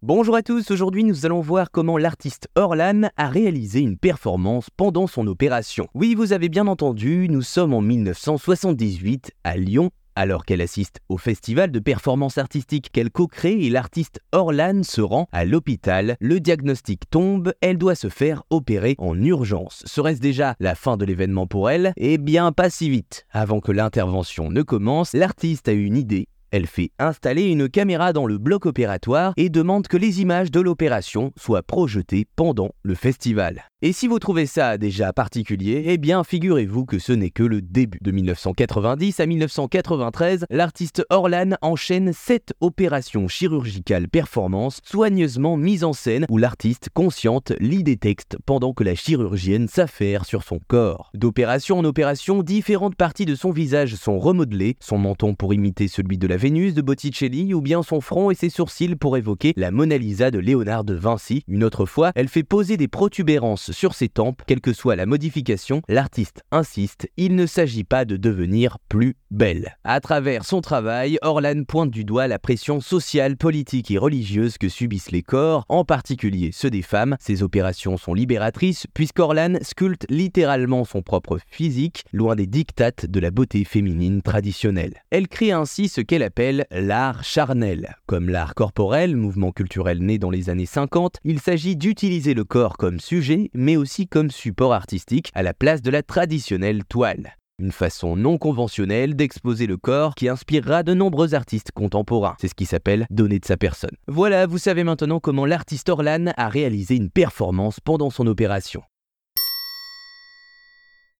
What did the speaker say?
Bonjour à tous, aujourd'hui nous allons voir comment l'artiste Orlan a réalisé une performance pendant son opération. Oui, vous avez bien entendu, nous sommes en 1978 à Lyon alors qu'elle assiste au festival de performance artistique qu'elle co-crée et l'artiste Orlan se rend à l'hôpital. Le diagnostic tombe, elle doit se faire opérer en urgence. Serait-ce déjà la fin de l'événement pour elle? Eh bien, pas si vite. Avant que l'intervention ne commence, l'artiste a une idée elle fait installer une caméra dans le bloc opératoire et demande que les images de l'opération soient projetées pendant le festival. Et si vous trouvez ça déjà particulier, eh bien figurez-vous que ce n'est que le début. De 1990 à 1993, l'artiste Orlan enchaîne 7 opérations chirurgicales performances soigneusement mises en scène où l'artiste consciente lit des textes pendant que la chirurgienne s'affaire sur son corps. D'opération en opération, différentes parties de son visage sont remodelées, son menton pour imiter celui de la Vénus de Botticelli ou bien son front et ses sourcils pour évoquer la Mona Lisa de Léonard de Vinci. Une autre fois, elle fait poser des protubérances sur ses tempes, quelle que soit la modification, l'artiste insiste, il ne s'agit pas de devenir plus belle. À travers son travail, Orlan pointe du doigt la pression sociale, politique et religieuse que subissent les corps, en particulier ceux des femmes. Ces opérations sont libératrices puisqu'Orlan sculpte littéralement son propre physique, loin des dictates de la beauté féminine traditionnelle. Elle crée ainsi ce qu'elle appelle l'art charnel. Comme l'art corporel, mouvement culturel né dans les années 50, il s'agit d'utiliser le corps comme sujet, mais aussi comme support artistique à la place de la traditionnelle toile. Une façon non conventionnelle d'exposer le corps qui inspirera de nombreux artistes contemporains. C'est ce qui s'appelle donner de sa personne. Voilà, vous savez maintenant comment l'artiste Orlan a réalisé une performance pendant son opération.